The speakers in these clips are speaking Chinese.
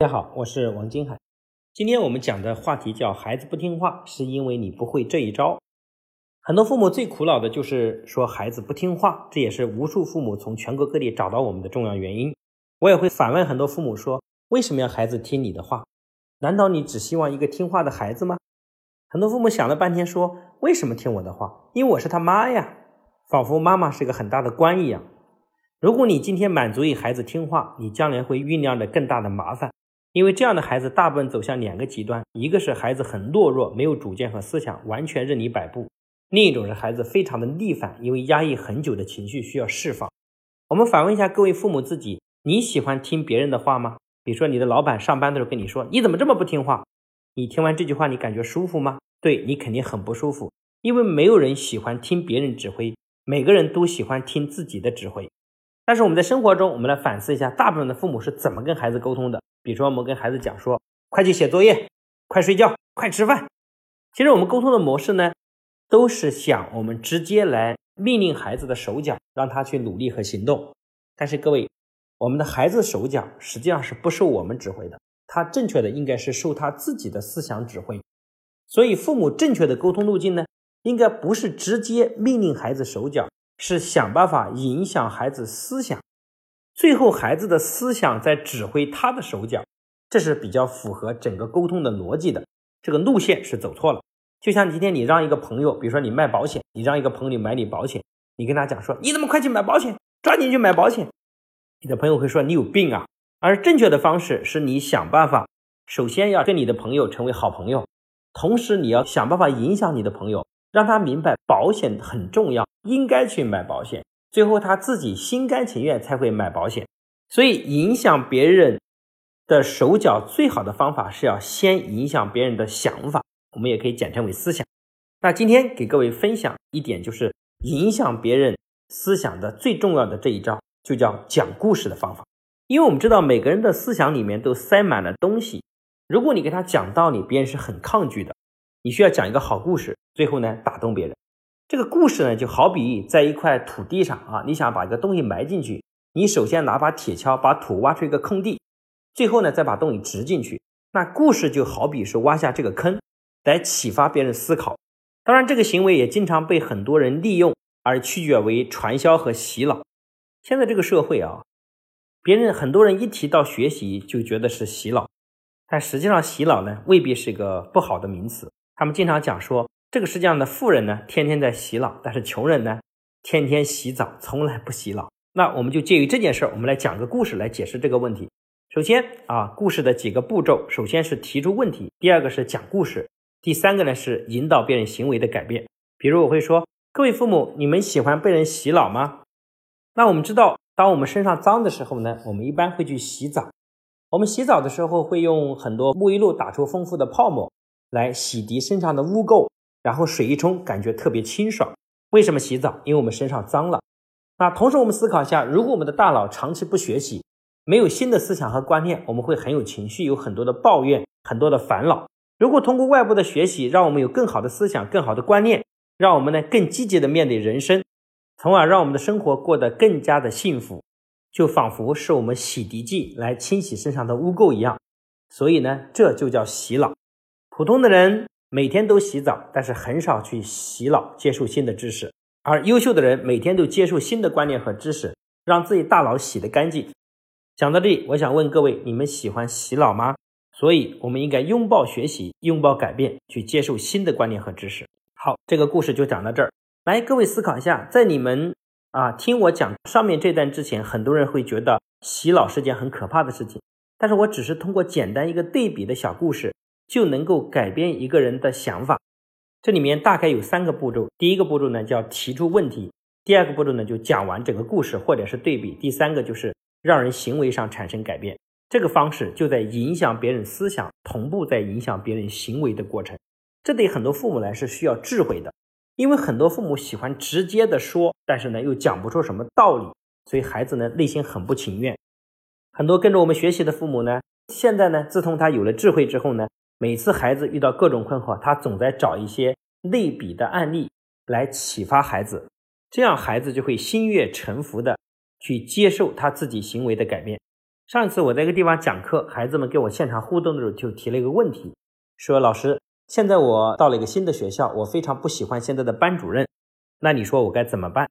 大家好，我是王金海。今天我们讲的话题叫“孩子不听话是因为你不会这一招”。很多父母最苦恼的就是说孩子不听话，这也是无数父母从全国各地找到我们的重要原因。我也会反问很多父母说：“为什么要孩子听你的话？难道你只希望一个听话的孩子吗？”很多父母想了半天说：“为什么听我的话？因为我是他妈呀，仿佛妈妈是个很大的官一样。如果你今天满足于孩子听话，你将来会酝酿着更大的麻烦。”因为这样的孩子大部分走向两个极端，一个是孩子很懦弱，没有主见和思想，完全任你摆布；另一种是孩子非常的逆反，因为压抑很久的情绪需要释放。我们反问一下各位父母自己：你喜欢听别人的话吗？比如说你的老板上班的时候跟你说：“你怎么这么不听话？”你听完这句话，你感觉舒服吗？对你肯定很不舒服，因为没有人喜欢听别人指挥，每个人都喜欢听自己的指挥。但是我们在生活中，我们来反思一下，大部分的父母是怎么跟孩子沟通的？比如说，我们跟孩子讲说：“快去写作业，快睡觉，快吃饭。”其实我们沟通的模式呢，都是想我们直接来命令孩子的手脚，让他去努力和行动。但是各位，我们的孩子手脚实际上是不受我们指挥的，他正确的应该是受他自己的思想指挥。所以，父母正确的沟通路径呢，应该不是直接命令孩子手脚，是想办法影响孩子思想。最后，孩子的思想在指挥他的手脚，这是比较符合整个沟通的逻辑的。这个路线是走错了。就像今天你让一个朋友，比如说你卖保险，你让一个朋友买你保险，你跟他讲说：“你怎么快去买保险？抓紧去买保险。”你的朋友会说：“你有病啊！”而正确的方式是你想办法，首先要跟你的朋友成为好朋友，同时你要想办法影响你的朋友，让他明白保险很重要，应该去买保险。最后他自己心甘情愿才会买保险，所以影响别人的手脚最好的方法是要先影响别人的想法，我们也可以简称为思想。那今天给各位分享一点，就是影响别人思想的最重要的这一招，就叫讲故事的方法。因为我们知道每个人的思想里面都塞满了东西，如果你给他讲道理，别人是很抗拒的。你需要讲一个好故事，最后呢打动别人。这个故事呢，就好比在一块土地上啊，你想把一个东西埋进去，你首先拿把铁锹把土挖出一个空地，最后呢再把东西植进去。那故事就好比是挖下这个坑，来启发别人思考。当然，这个行为也经常被很多人利用，而曲解为传销和洗脑。现在这个社会啊，别人很多人一提到学习就觉得是洗脑，但实际上洗脑呢未必是个不好的名词。他们经常讲说。这个世界上的富人呢，天天在洗脑，但是穷人呢，天天洗澡，从来不洗脑。那我们就介于这件事儿，我们来讲个故事来解释这个问题。首先啊，故事的几个步骤，首先是提出问题，第二个是讲故事，第三个呢是引导别人行为的改变。比如我会说，各位父母，你们喜欢被人洗脑吗？那我们知道，当我们身上脏的时候呢，我们一般会去洗澡。我们洗澡的时候会用很多沐浴露打出丰富的泡沫，来洗涤身上的污垢。然后水一冲，感觉特别清爽。为什么洗澡？因为我们身上脏了。那同时我们思考一下，如果我们的大脑长期不学习，没有新的思想和观念，我们会很有情绪，有很多的抱怨，很多的烦恼。如果通过外部的学习，让我们有更好的思想、更好的观念，让我们呢更积极的面对人生，从而让我们的生活过得更加的幸福，就仿佛是我们洗涤剂来清洗身上的污垢一样。所以呢，这就叫洗脑。普通的人。每天都洗澡，但是很少去洗脑接受新的知识。而优秀的人每天都接受新的观念和知识，让自己大脑洗得干净。讲到这里，我想问各位：你们喜欢洗脑吗？所以，我们应该拥抱学习，拥抱改变，去接受新的观念和知识。好，这个故事就讲到这儿。来，各位思考一下，在你们啊听我讲上面这段之前，很多人会觉得洗脑是件很可怕的事情。但是我只是通过简单一个对比的小故事。就能够改变一个人的想法。这里面大概有三个步骤。第一个步骤呢叫提出问题，第二个步骤呢就讲完整个故事或者是对比，第三个就是让人行为上产生改变。这个方式就在影响别人思想，同步在影响别人行为的过程。这对很多父母来是需要智慧的，因为很多父母喜欢直接的说，但是呢又讲不出什么道理，所以孩子呢内心很不情愿。很多跟着我们学习的父母呢，现在呢自从他有了智慧之后呢。每次孩子遇到各种困惑，他总在找一些类比的案例来启发孩子，这样孩子就会心悦诚服的去接受他自己行为的改变。上次我在一个地方讲课，孩子们跟我现场互动的时候就提了一个问题，说老师，现在我到了一个新的学校，我非常不喜欢现在的班主任，那你说我该怎么办？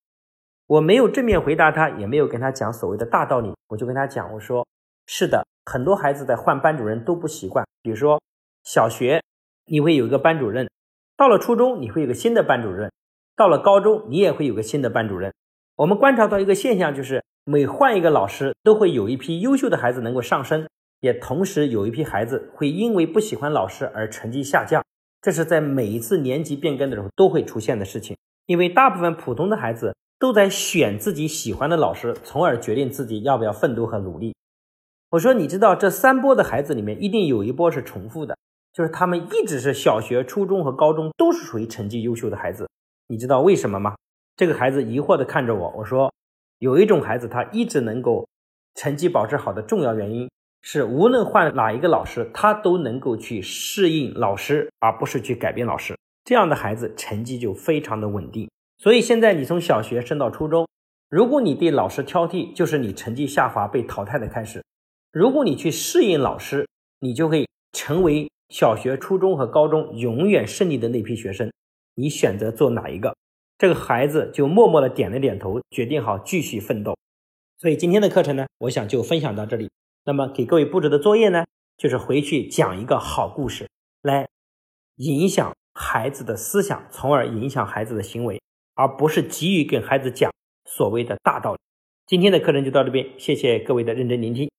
我没有正面回答他，也没有跟他讲所谓的大道理，我就跟他讲，我说是的，很多孩子在换班主任都不习惯，比如说小学你会有一个班主任，到了初中你会有个新的班主任，到了高中你也会有个新的班主任。我们观察到一个现象，就是每换一个老师，都会有一批优秀的孩子能够上升，也同时有一批孩子会因为不喜欢老师而成绩下降。这是在每一次年级变更的时候都会出现的事情。因为大部分普通的孩子都在选自己喜欢的老师，从而决定自己要不要奋斗和努力。我说，你知道这三波的孩子里面，一定有一波是重复的，就是他们一直是小学、初中和高中都是属于成绩优秀的孩子。你知道为什么吗？这个孩子疑惑地看着我，我说：“有一种孩子，他一直能够成绩保持好的重要原因是，无论换哪一个老师，他都能够去适应老师，而不是去改变老师。这样的孩子成绩就非常的稳定。所以现在你从小学升到初中，如果你对老师挑剔，就是你成绩下滑被淘汰的开始；如果你去适应老师，你就会成为小学、初中和高中永远胜利的那批学生。你选择做哪一个？”这个孩子就默默的点了点头，决定好继续奋斗。所以今天的课程呢，我想就分享到这里。那么给各位布置的作业呢，就是回去讲一个好故事，来影响孩子的思想，从而影响孩子的行为，而不是急于跟孩子讲所谓的大道理。今天的课程就到这边，谢谢各位的认真聆听。